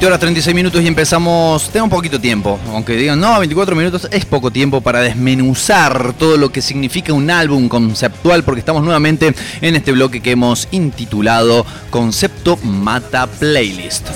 20 horas 36 minutos y empezamos. Tengo un poquito tiempo, aunque digan no, 24 minutos es poco tiempo para desmenuzar todo lo que significa un álbum conceptual, porque estamos nuevamente en este bloque que hemos intitulado Concepto Mata Playlist.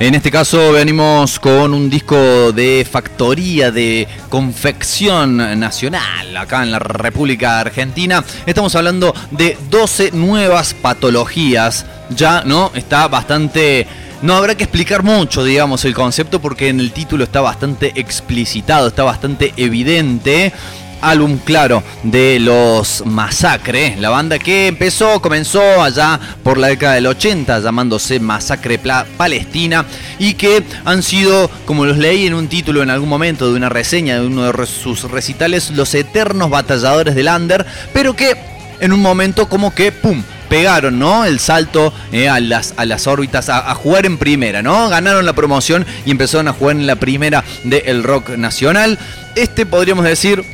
En este caso venimos con un disco de factoría de confección nacional acá en la República Argentina. Estamos hablando de 12 nuevas patologías. Ya, ¿no? Está bastante... No habrá que explicar mucho, digamos, el concepto porque en el título está bastante explicitado, está bastante evidente álbum claro de los Masacre, la banda que empezó, comenzó allá por la década del 80 llamándose Masacre Palestina y que han sido, como los leí en un título en algún momento de una reseña de uno de sus recitales, los eternos batalladores del Under, pero que en un momento como que, ¡pum!, pegaron, ¿no? El salto eh, a, las, a las órbitas, a, jugar en primera, ¿no? Ganaron la promoción y empezaron a jugar en la primera del rock nacional. Este podríamos decir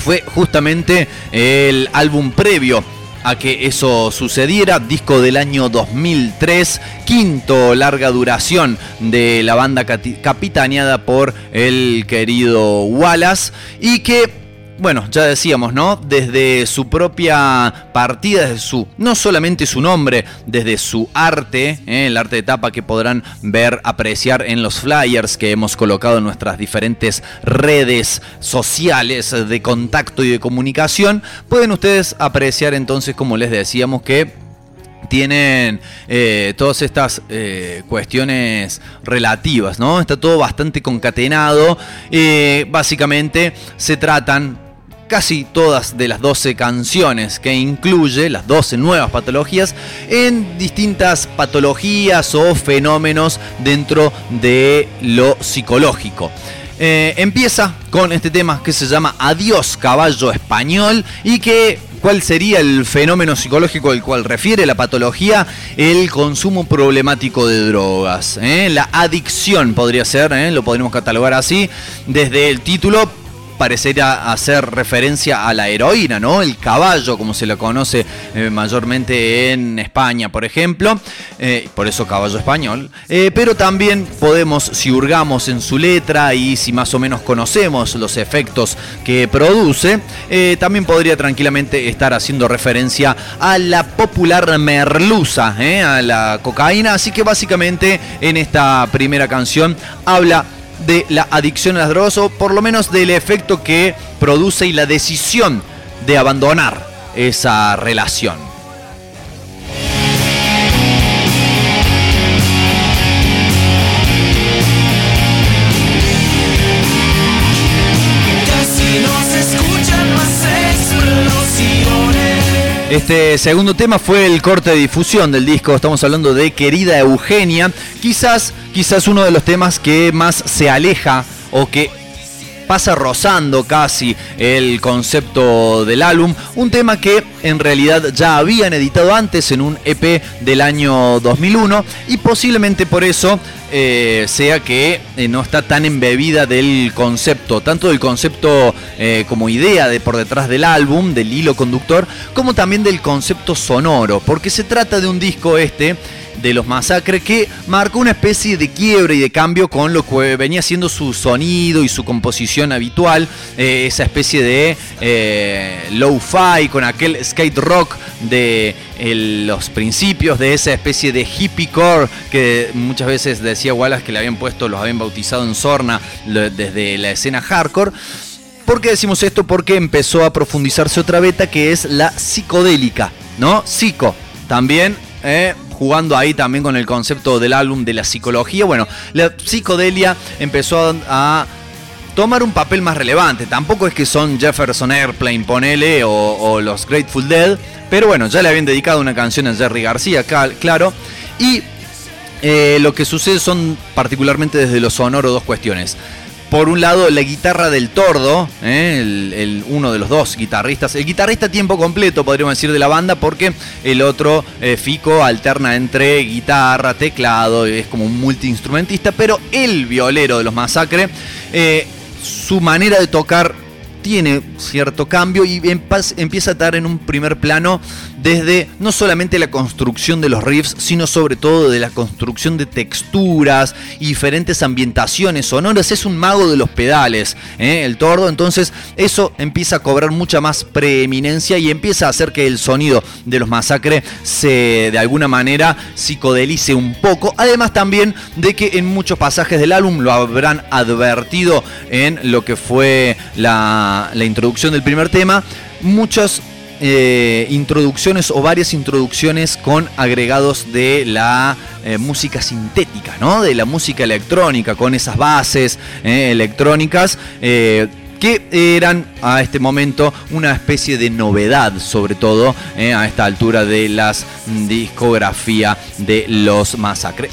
fue justamente el álbum previo a que eso sucediera, disco del año 2003, quinto larga duración de la banda capitaneada por el querido Wallace y que bueno, ya decíamos, ¿no? Desde su propia partida, desde su, no solamente su nombre, desde su arte, ¿eh? el arte de tapa que podrán ver, apreciar en los flyers que hemos colocado en nuestras diferentes redes sociales de contacto y de comunicación, pueden ustedes apreciar entonces, como les decíamos, que tienen eh, todas estas eh, cuestiones relativas, ¿no? Está todo bastante concatenado. básicamente se tratan casi todas de las 12 canciones que incluye, las 12 nuevas patologías, en distintas patologías o fenómenos dentro de lo psicológico. Eh, empieza con este tema que se llama Adiós caballo español y que ¿Cuál sería el fenómeno psicológico al cual refiere la patología? El consumo problemático de drogas. ¿eh? La adicción podría ser, ¿eh? lo podríamos catalogar así, desde el título parecería hacer referencia a la heroína, ¿no? El caballo, como se lo conoce eh, mayormente en España, por ejemplo, eh, por eso caballo español, eh, pero también podemos, si hurgamos en su letra y si más o menos conocemos los efectos que produce, también podría tranquilamente estar haciendo referencia a la popular merluza, a la cocaína, así que básicamente en esta primera canción habla de la adicción a las drogas o por lo menos del efecto que produce y la decisión de abandonar esa relación. Este segundo tema fue el corte de difusión del disco. Estamos hablando de Querida Eugenia. Quizás, quizás uno de los temas que más se aleja o que pasa rozando casi el concepto del álbum. Un tema que en realidad ya habían editado antes en un EP del año 2001 y posiblemente por eso eh, sea que eh, no está tan embebida del concepto, tanto del concepto eh, como idea de por detrás del álbum, del hilo conductor, como también del concepto sonoro, porque se trata de un disco este de los masacres que marcó una especie de quiebre y de cambio con lo que venía siendo su sonido y su composición habitual, esa especie de low-fi con aquel skate rock de los principios de esa especie de hippie core que muchas veces decía Wallace que le habían puesto, los habían bautizado en Sorna desde la escena hardcore. ¿Por qué decimos esto? Porque empezó a profundizarse otra beta que es la psicodélica, ¿no? Psico. También eh, jugando ahí también con el concepto del álbum de la psicología. Bueno, la psicodelia empezó a tomar un papel más relevante. Tampoco es que son Jefferson Airplane, ponele, o, los Grateful Dead, pero bueno, ya le habían dedicado una canción a Jerry García, claro. Y eh, lo que sucede son particularmente desde lo sonoro dos cuestiones por un lado la guitarra del Tordo, ¿eh? el, uno de los dos guitarristas, el guitarrista tiempo completo podríamos decir de la banda porque el otro eh, Fico alterna entre guitarra, teclado, es como un multiinstrumentista, pero el violero de los masacres su manera de tocar tiene cierto cambio y empieza a estar en un primer plano desde no solamente la construcción de los riffs, sino sobre todo de la construcción de texturas y diferentes ambientaciones sonoras. Es un mago de los pedales, ¿eh? el tordo. Entonces eso empieza a cobrar mucha más preeminencia y empieza a hacer que el sonido de los masacres se de alguna manera psicodelice un poco. Además también de que en muchos pasajes del álbum lo habrán advertido en lo que fue la, la introducción del primer tema. Muchos eh, introducciones o varias introducciones con agregados de la eh, música sintética, ¿no? De la música electrónica, con esas bases eh, electrónicas. que eran a este momento una especie de novedad, sobre todo a esta altura de las discografía de los masacres.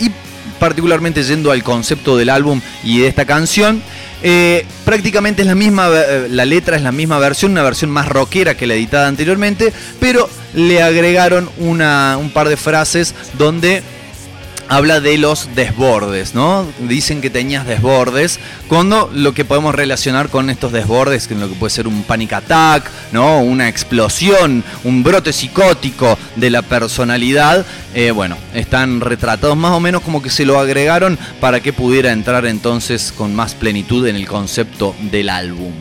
Particularmente yendo al concepto del álbum y de esta canción, eh, prácticamente es la misma, eh, la letra es la misma versión, una versión más rockera que la editada anteriormente, pero le agregaron una, un par de frases donde habla de los desbordes, ¿no? Dicen que tenías desbordes, cuando lo que podemos relacionar con estos desbordes, que lo que puede ser un panic attack, ¿no? Una explosión, un brote psicótico de la personalidad, eh, bueno, están retratados más o menos como que se lo agregaron para que pudiera entrar entonces con más plenitud en el concepto del álbum.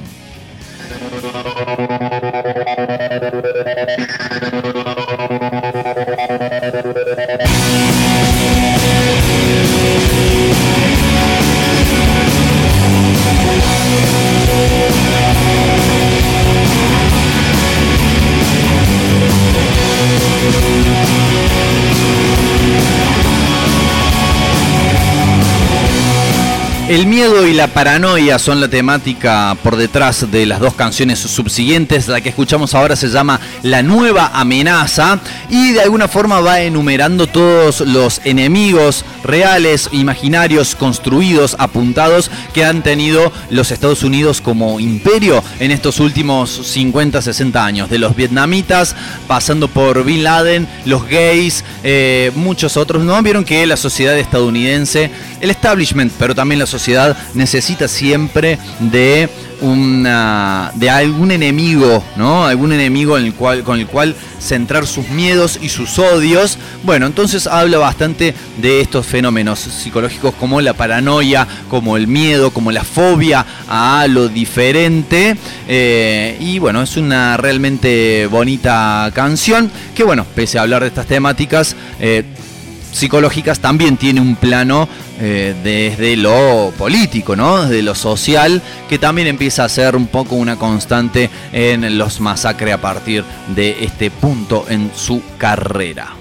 El miedo y la paranoia son la temática por detrás de las dos canciones subsiguientes. La que escuchamos ahora se llama La nueva amenaza y de alguna forma va enumerando todos los enemigos reales, imaginarios, construidos, apuntados que han tenido los Estados Unidos como imperio en estos últimos 50, 60 años. De los vietnamitas, pasando por Bin Laden, los gays, eh, muchos otros. ¿No? Vieron que la sociedad estadounidense, el establishment, pero también la sociedad sociedad necesita siempre de una, de algún enemigo, ¿no? Algún enemigo en el cual, con el cual centrar sus miedos y sus odios. Bueno, entonces habla bastante de estos fenómenos psicológicos como la paranoia, como el miedo, como la fobia a lo diferente. Eh, y bueno, es una realmente bonita canción que, bueno, pese a hablar de estas temáticas, eh, psicológicas también tiene un plano eh, desde lo político, ¿no? desde lo social, que también empieza a ser un poco una constante en los masacres a partir de este punto en su carrera.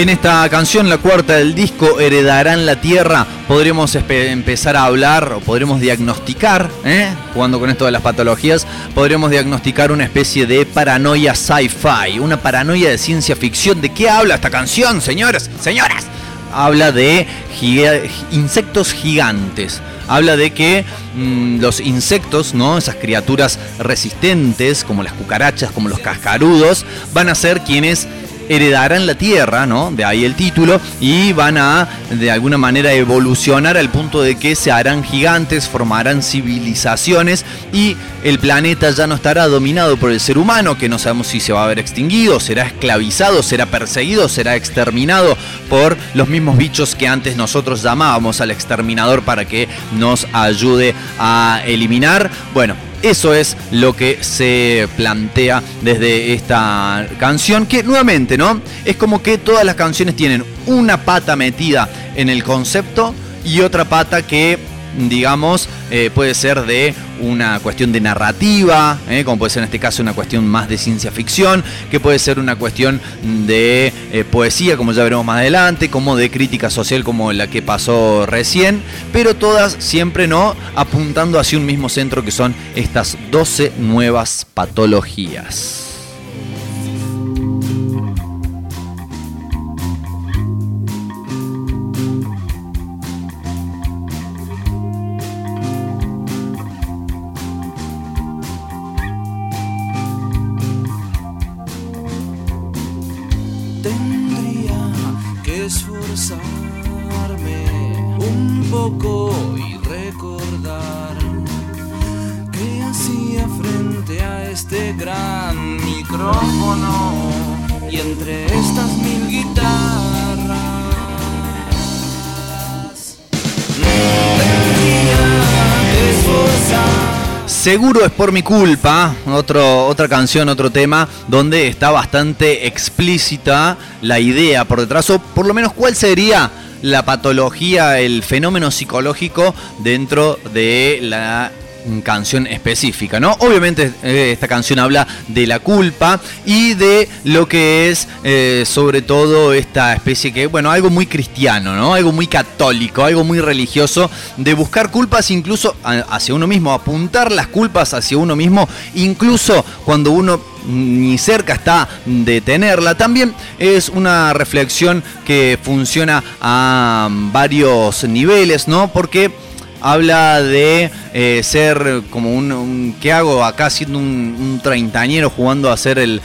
En esta canción, la cuarta del disco, Heredarán la Tierra, podremos empezar a hablar o podremos diagnosticar, ¿eh? jugando con esto de las patologías, podremos diagnosticar una especie de paranoia sci-fi, una paranoia de ciencia ficción. ¿De qué habla esta canción, señores? Señoras. Habla de insectos gigantes habla de que mm, los insectos, ¿no? Esas criaturas resistentes, como las cucarachas, como los cascarudos, van a ser quienes heredarán la Tierra, ¿no? De ahí el título, y van a de alguna manera evolucionar al punto de que se harán gigantes, formarán civilizaciones y el planeta ya no estará dominado por el ser humano, que no sabemos si se va a ver extinguido, será esclavizado, será perseguido, será exterminado por los mismos bichos que antes nosotros llamábamos al exterminador para que nos ayude a eliminar. Bueno, eso es lo que se plantea desde esta canción, que nuevamente, ¿no? Es como que todas las canciones tienen una pata metida en el concepto y otra pata que digamos, eh, puede ser de una cuestión de narrativa, eh, como puede ser en este caso una cuestión más de ciencia ficción, que puede ser una cuestión de eh, poesía, como ya veremos más adelante, como de crítica social, como la que pasó recién, pero todas siempre no apuntando hacia un mismo centro que son estas 12 nuevas patologías. Este gran micrófono y entre estas mil guitarras. Seguro es por mi culpa, otro, otra canción, otro tema, donde está bastante explícita la idea por detrás, o por lo menos cuál sería la patología, el fenómeno psicológico dentro de la canción específica, ¿no? Obviamente eh, esta canción habla de la culpa y de lo que es eh, sobre todo esta especie que, bueno, algo muy cristiano, ¿no? Algo muy católico, algo muy religioso, de buscar culpas incluso hacia uno mismo, apuntar las culpas hacia uno mismo, incluso cuando uno ni cerca está de tenerla. También es una reflexión que funciona a varios niveles, ¿no? Porque habla de eh, ser como un, ¿Qué hago acá siendo un, treintañero jugando a ser el,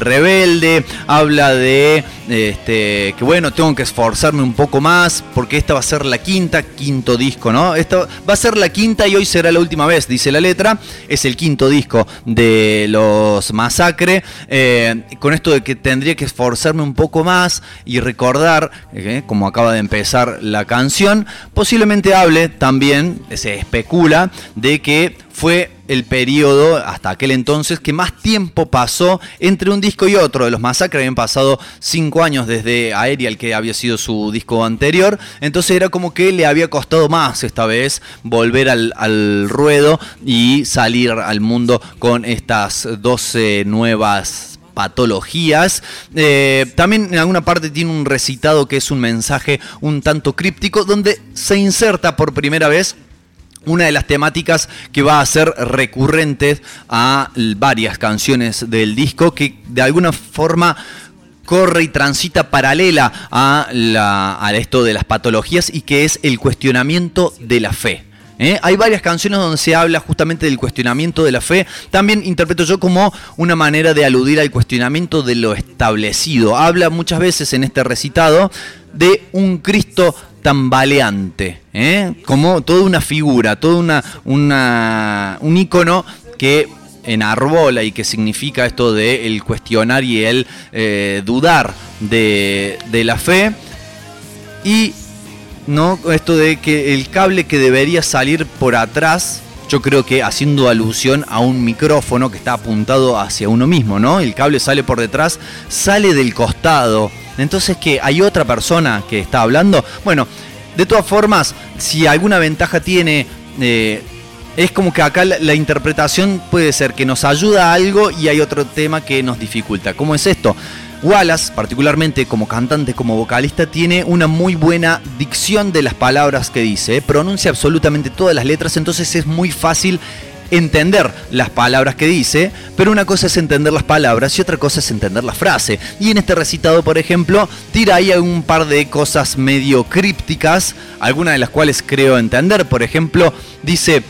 rebelde? Habla de este, que bueno, tengo que esforzarme un poco más porque esta va a ser la quinta, quinto disco, ¿no? Esto va a ser la quinta y hoy será la última vez, dice la letra. Es el quinto disco de los Masacre. Eh, con esto de que tendría que esforzarme un poco más y recordar, eh, como acaba de empezar la canción, posiblemente hable también, se especula de que fue el periodo hasta aquel entonces que más tiempo pasó entre un disco y otro. De los Masacres habían pasado cinco años desde Aerial, que había sido su disco anterior. Entonces era como que le había costado más esta vez volver al, ruedo y salir al mundo con estas 12 nuevas patologías. Eh, también en alguna parte tiene un recitado que es un mensaje un tanto críptico donde se inserta por primera vez una de las temáticas que va a ser recurrente a varias canciones del disco, que de alguna forma corre y transita paralela a, a esto de las patologías y que es el cuestionamiento de la fe. ¿eh? Hay varias canciones donde se habla justamente del cuestionamiento de la fe. También interpreto yo como una manera de aludir al cuestionamiento de lo establecido. Habla muchas veces en este recitado de un Cristo tambaleante, ¿eh? como toda una figura, todo una, un icono que enarbola y que significa esto de el cuestionar y el eh, dudar de, de, la fe. Y no esto de que el cable que debería salir por atrás, yo creo que haciendo alusión a un micrófono que está apuntado hacia uno mismo, ¿no? El cable sale por detrás, sale del costado entonces, que ¿Hay otra persona que está hablando? Bueno, de todas formas, si alguna ventaja tiene... Eh, es como que acá la, interpretación puede ser que nos ayuda a algo y hay otro tema que nos dificulta. ¿Cómo es esto? Wallace, particularmente como cantante, como vocalista, tiene una muy buena dicción de las palabras que dice. ¿eh? Pronuncia absolutamente todas las letras, entonces es muy fácil entender las palabras que dice, pero una cosa es entender las palabras y otra cosa es entender la frase. Y en este recitado, por ejemplo, tira ahí un par de cosas medio crípticas, algunas de las cuales creo entender. Por ejemplo, dice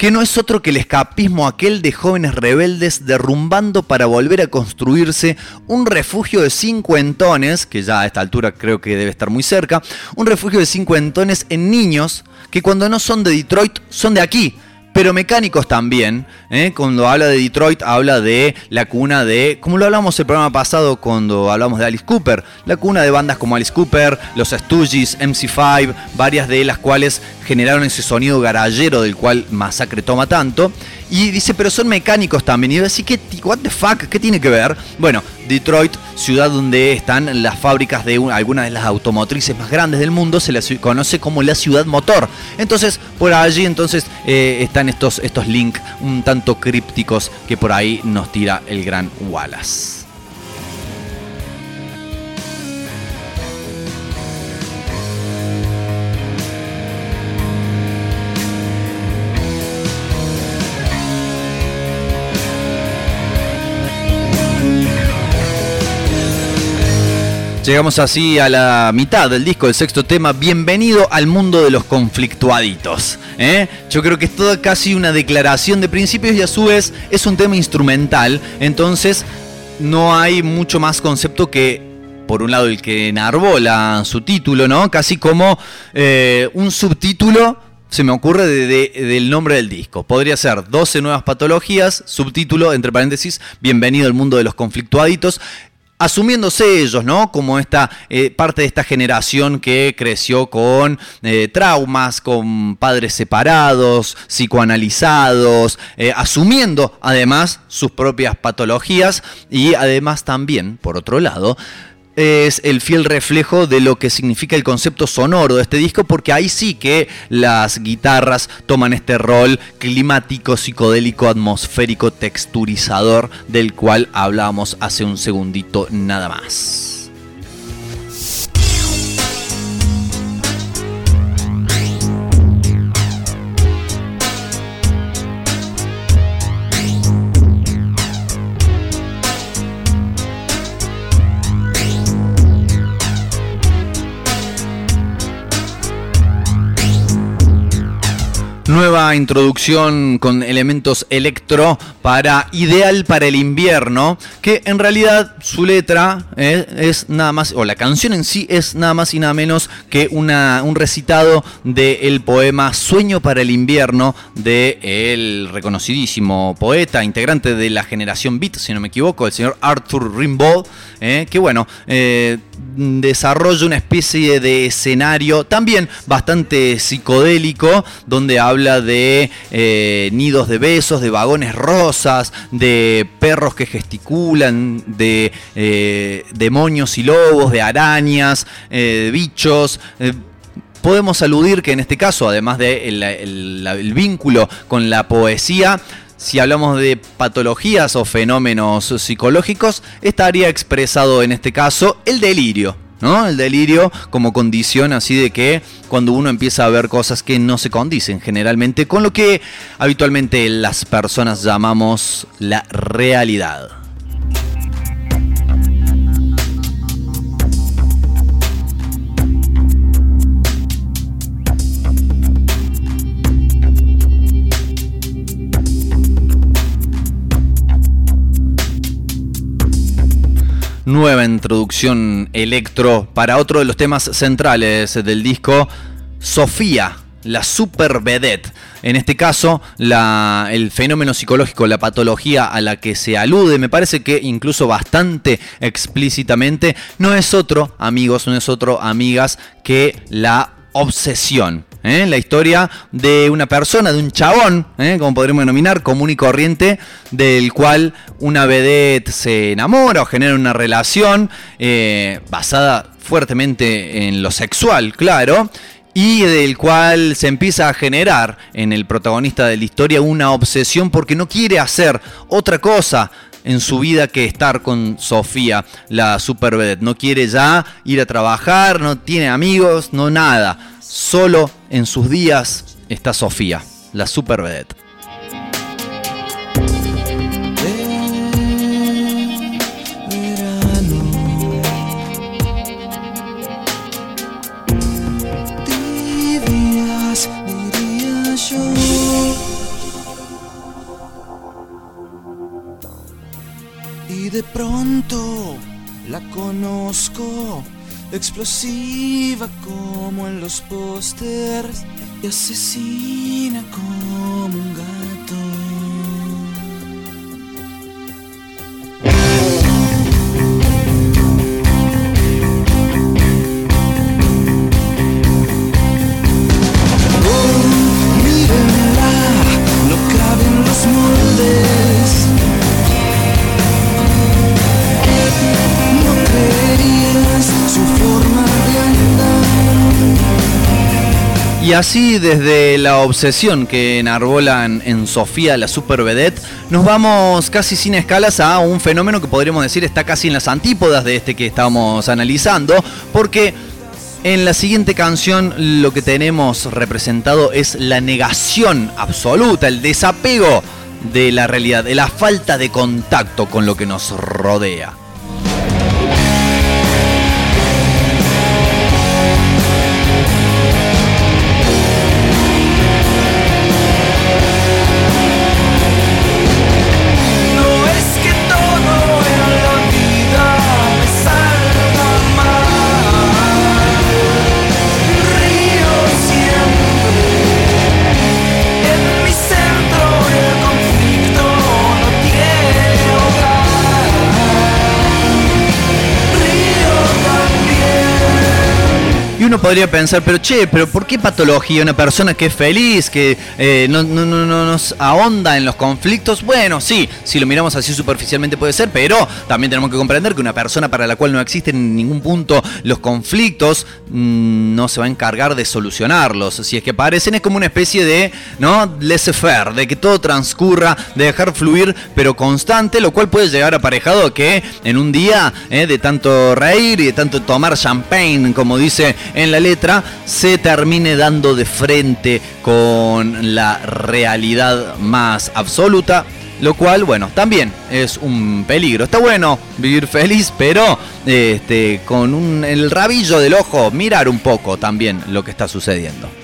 que no es otro que el escapismo aquel de jóvenes rebeldes derrumbando para volver a construirse un refugio de cincuentones, que ya a esta altura creo que debe estar muy cerca, un refugio de cincuentones en niños que cuando no son de Detroit son de aquí, pero mecánicos también. ¿eh? Cuando habla de Detroit, habla de la cuna de, como lo hablamos el programa pasado cuando hablamos de Alice Cooper, la cuna de bandas como Alice Cooper, los Stooges, MC5, varias de las cuales generaron ese sonido garallero del cual Masacre toma tanto. Y dice, pero son mecánicos también. Y yo decía, ¿qué, what the fuck? ¿Qué tiene que ver? Bueno, Detroit, ciudad donde están las fábricas de algunas de las automotrices más grandes del mundo, se la conoce como la ciudad motor. Entonces, por allí entonces eh, están estos, estos links un tanto crípticos que por ahí nos tira el gran Wallace. Llegamos así a la mitad del disco, del sexto tema. Bienvenido al mundo de los conflictuaditos. ¿eh? Yo creo que es toda casi una declaración de principios y a su vez es un tema instrumental. Entonces no hay mucho más concepto que por un lado el que enarbola su título, ¿no? Casi como eh, un subtítulo se me ocurre del nombre del disco. Podría ser 12 nuevas patologías, subtítulo, entre paréntesis, Bienvenido al mundo de los conflictuaditos asumiéndose ellos, ¿no? Como esta eh, parte de esta generación que creció con eh, traumas, con padres separados, psicoanalizados, eh, asumiendo además sus propias patologías y además también, por otro lado, es el fiel reflejo de lo que significa el concepto sonoro de este disco, porque ahí sí que las guitarras toman este rol climático, psicodélico, atmosférico, texturizador, del cual hablábamos hace un segundito nada más. Nueva introducción con elementos electro para Ideal para el invierno, que en realidad su letra eh, es nada más, o la canción en sí es nada más y nada menos que una, un recitado del poema Sueño para el invierno de el reconocidísimo poeta, integrante de la generación Beat, si no me equivoco, el señor Arthur Rimbaud, eh, que bueno, eh, desarrolla una especie de escenario también bastante psicodélico, donde habla de eh, nidos de besos, de vagones rosas, de perros que gesticulan, de eh, demonios y lobos, de arañas, eh, de bichos podemos aludir que en este caso, además del de el, vínculo con la poesía, si hablamos de patologías o fenómenos psicológicos, estaría expresado en este caso el delirio. ¿no? El delirio como condición así de que cuando uno empieza a ver cosas que no se condicen generalmente con lo que habitualmente las personas llamamos la realidad. Nueva introducción electro para otro de los temas centrales del disco, Sofía, la super vedette. En este caso, el fenómeno psicológico, la patología a la que se alude, me parece que incluso bastante explícitamente, no es otro, amigos, no es otro, amigas, que la obsesión. ¿Eh? la historia de una persona, de un chabón, ¿eh? como podríamos denominar, común y corriente, del cual una vedette se enamora o genera una relación eh, basada fuertemente en lo sexual, claro, y del cual se empieza a generar en el protagonista de la historia una obsesión porque no quiere hacer otra cosa en su vida que estar con Sofía, la super vedette. No quiere ya ir a trabajar, no tiene amigos, no nada Solo en sus días está Sofía, la super vedette. De pronto la conozco explosiva como en los pósters y asesina como un gato. Y así desde la obsesión que enarbolan en Sofía la super vedette, nos vamos casi sin escalas a un fenómeno que podríamos decir está casi en las antípodas de este que estamos analizando, porque en la siguiente canción lo que tenemos representado es la negación absoluta, el desapego de la realidad, de la falta de contacto con lo que nos rodea. Uno podría pensar, pero che, pero ¿por qué patología? Una persona que es feliz, que eh, no, no, no, nos ahonda en los conflictos. Bueno, sí, si lo miramos así superficialmente puede ser, pero también tenemos que comprender que una persona para la cual no existen en ningún punto los conflictos mm, no se va a encargar de solucionarlos. Si es que parecen, es como una especie de, ¿no? Laissez-faire, de que todo transcurra, de dejar fluir, pero constante, lo cual puede llegar aparejado a que en un día eh, de tanto reír y de tanto tomar champagne, como dice en la letra, se termine dando de frente con la realidad más absoluta. Lo cual, bueno, también es un peligro. Está bueno vivir feliz, pero este, con el rabillo del ojo mirar un poco también lo que está sucediendo.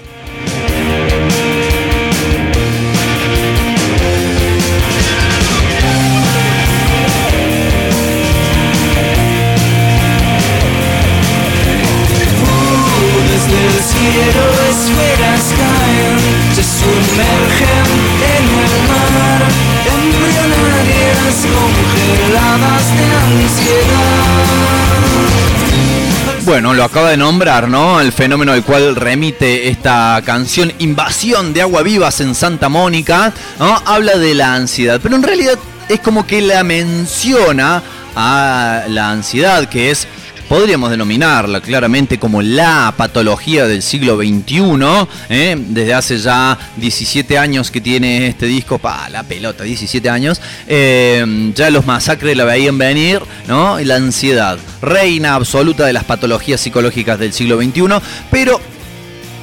Bueno, lo acaba de nombrar, ¿no? El fenómeno al cual remite esta canción, Invasión de Agua Vivas en Santa Mónica, ¿no? Habla de la ansiedad, pero en realidad es como que la menciona a la ansiedad, que es podríamos denominarla claramente como la patología del siglo XXI. ¿eh? Desde hace ya 17 años que tiene este disco, pa, la pelota, 17 años, eh, ya los masacres la veían venir, ¿no? La ansiedad, reina absoluta de las patologías psicológicas del siglo XXI, pero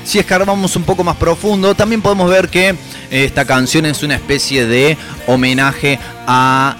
si escarbamos un poco más profundo, también podemos ver que esta canción es una especie de homenaje a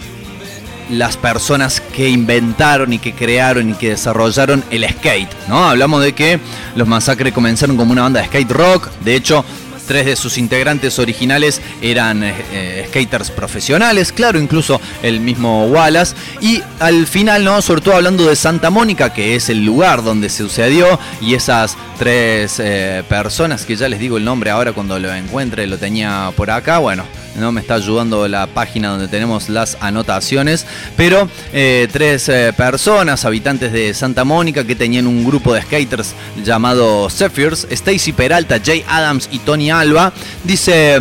las personas que inventaron y que crearon y que desarrollaron el skate, ¿no? Hablamos de que los masacres comenzaron como una banda de skate rock, de hecho, tres de sus integrantes originales eran eh, eh, skaters profesionales, claro, incluso el mismo Wallace. Y al final, ¿no? Sobre todo hablando de Santa Mónica, que es el lugar donde se sucedió, y esas tres eh, personas, que ya les digo el nombre ahora cuando lo encuentre, lo tenía por acá, bueno, no me está ayudando la página donde tenemos las anotaciones, pero eh, tres eh, personas, habitantes de Santa Mónica, que tenían un grupo de skaters llamado Zephyrs, Stacy Peralta, Jay Adams y Tony Alba, dice,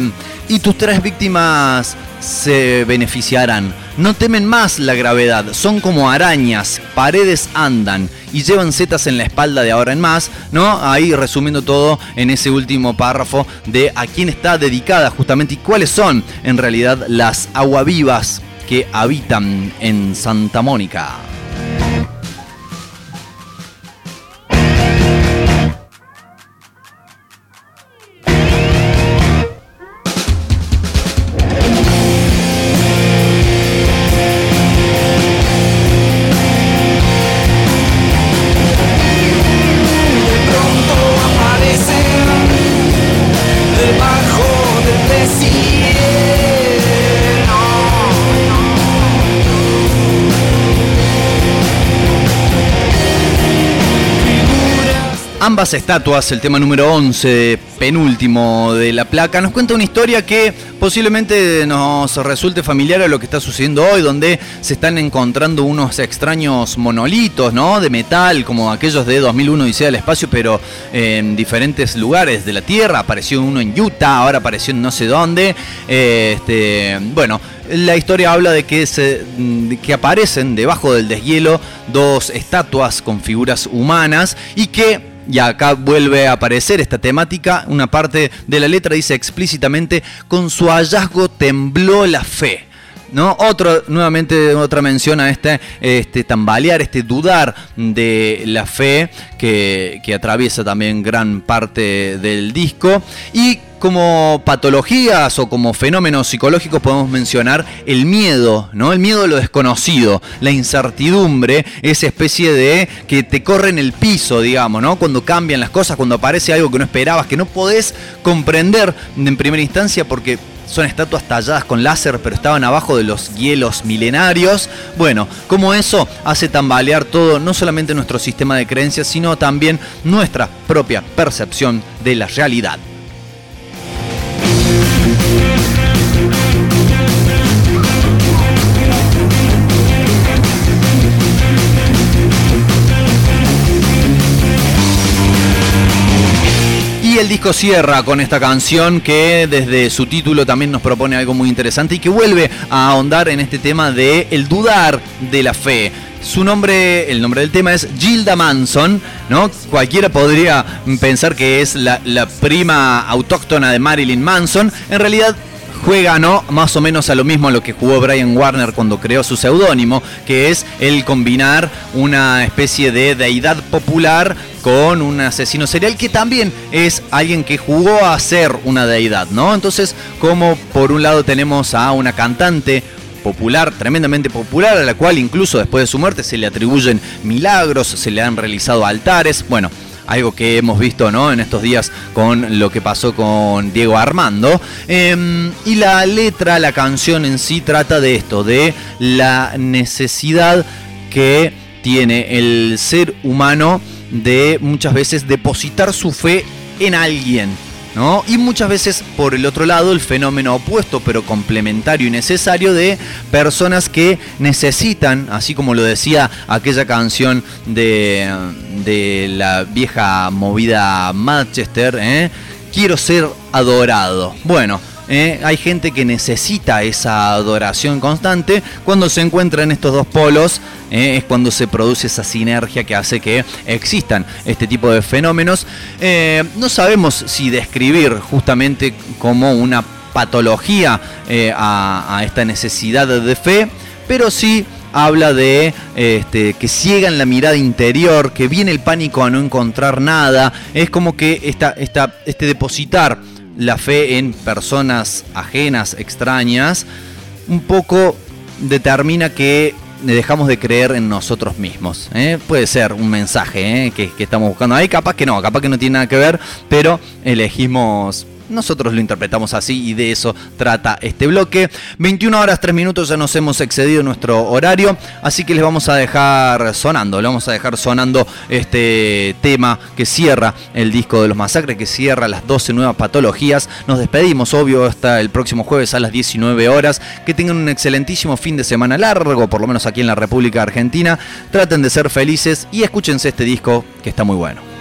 y tus tres víctimas se beneficiarán. No temen más la gravedad, son como arañas, paredes andan y llevan setas en la espalda de ahora en más, ¿no? Ahí resumiendo todo en ese último párrafo de a quién está dedicada justamente y cuáles son en realidad las aguavivas que habitan en Santa Mónica. Ambas estatuas, el tema número 11, penúltimo de la placa, nos cuenta una historia que posiblemente nos resulte familiar a lo que está sucediendo hoy, donde se están encontrando unos extraños monolitos, ¿no? De metal, como aquellos de 2001 Odisea del Espacio, pero en diferentes lugares de la Tierra. Apareció uno en Utah, ahora apareció en no sé dónde. Este, bueno, la historia habla de que, se, que aparecen debajo del deshielo dos estatuas con figuras humanas y que y acá vuelve a aparecer esta temática. Una parte de la letra dice explícitamente, con su hallazgo tembló la fe. ¿No? Otro, nuevamente otra mención a este, este tambalear, este dudar de la fe que, atraviesa también gran parte del disco. Y como patologías o como fenómenos psicológicos podemos mencionar el miedo, ¿no? El miedo a lo desconocido, la incertidumbre, esa especie de que te corre en el piso, digamos, ¿no? Cuando cambian las cosas, cuando aparece algo que no esperabas, que no podés comprender en primera instancia porque son estatuas talladas con láser, pero estaban abajo de los hielos milenarios. Bueno, como eso hace tambalear todo, no solamente nuestro sistema de creencias, sino también nuestra propia percepción de la realidad. disco cierra con esta canción que desde su título también nos propone algo muy interesante y que vuelve a ahondar en este tema de el dudar de la fe. Su nombre, el nombre del tema es Gilda Manson, ¿no? Cualquiera podría pensar que es la, prima autóctona de Marilyn Manson. En realidad juega, ¿no? Más o menos a lo mismo a lo que jugó Brian Warner cuando creó su seudónimo, que es el combinar una especie de deidad popular con un asesino serial que también es alguien que jugó a ser una deidad, ¿no? Entonces, como por un lado tenemos a una cantante popular, tremendamente popular, a la cual incluso después de su muerte se le atribuyen milagros, se le han realizado altares, bueno, algo que hemos visto ¿no? en estos días con lo que pasó con Diego Armando. Em, y la letra, la canción en sí trata de esto, de la necesidad que tiene el ser humano de muchas veces depositar su fe en alguien y muchas veces por el otro lado el fenómeno opuesto pero complementario y necesario de personas que necesitan, así como lo decía aquella canción de, de la vieja movida Manchester, ¿eh? quiero ser adorado. Bueno, ¿eh? hay gente que necesita esa adoración constante. Cuando se encuentran estos dos polos ¿eh? es cuando se produce esa sinergia que hace que existan este tipo de fenómenos. Eh, no sabemos si describir justamente como una patología a, esta necesidad de fe, pero sí habla de este, que ciegan la mirada interior, que viene el pánico a no encontrar nada. Es como que esta, esta, este depositar la fe en personas ajenas, extrañas, un poco determina que dejamos de creer en nosotros mismos. ¿eh? Puede ser un mensaje ¿eh? que, que, estamos buscando ahí, capaz que no, capaz que no tiene nada que ver, pero elegimos nosotros lo interpretamos así y de eso trata este bloque. 21 horas 3 minutos ya nos hemos excedido nuestro horario, así que les vamos a dejar sonando, le vamos a dejar sonando este tema que cierra el disco de los masacres, que cierra las 12 nuevas patologías. Nos despedimos, obvio, hasta el próximo jueves a las 19 horas. Que tengan un excelentísimo fin de semana largo, por lo menos aquí en la República Argentina. Traten de ser felices y escúchense este disco que está muy bueno.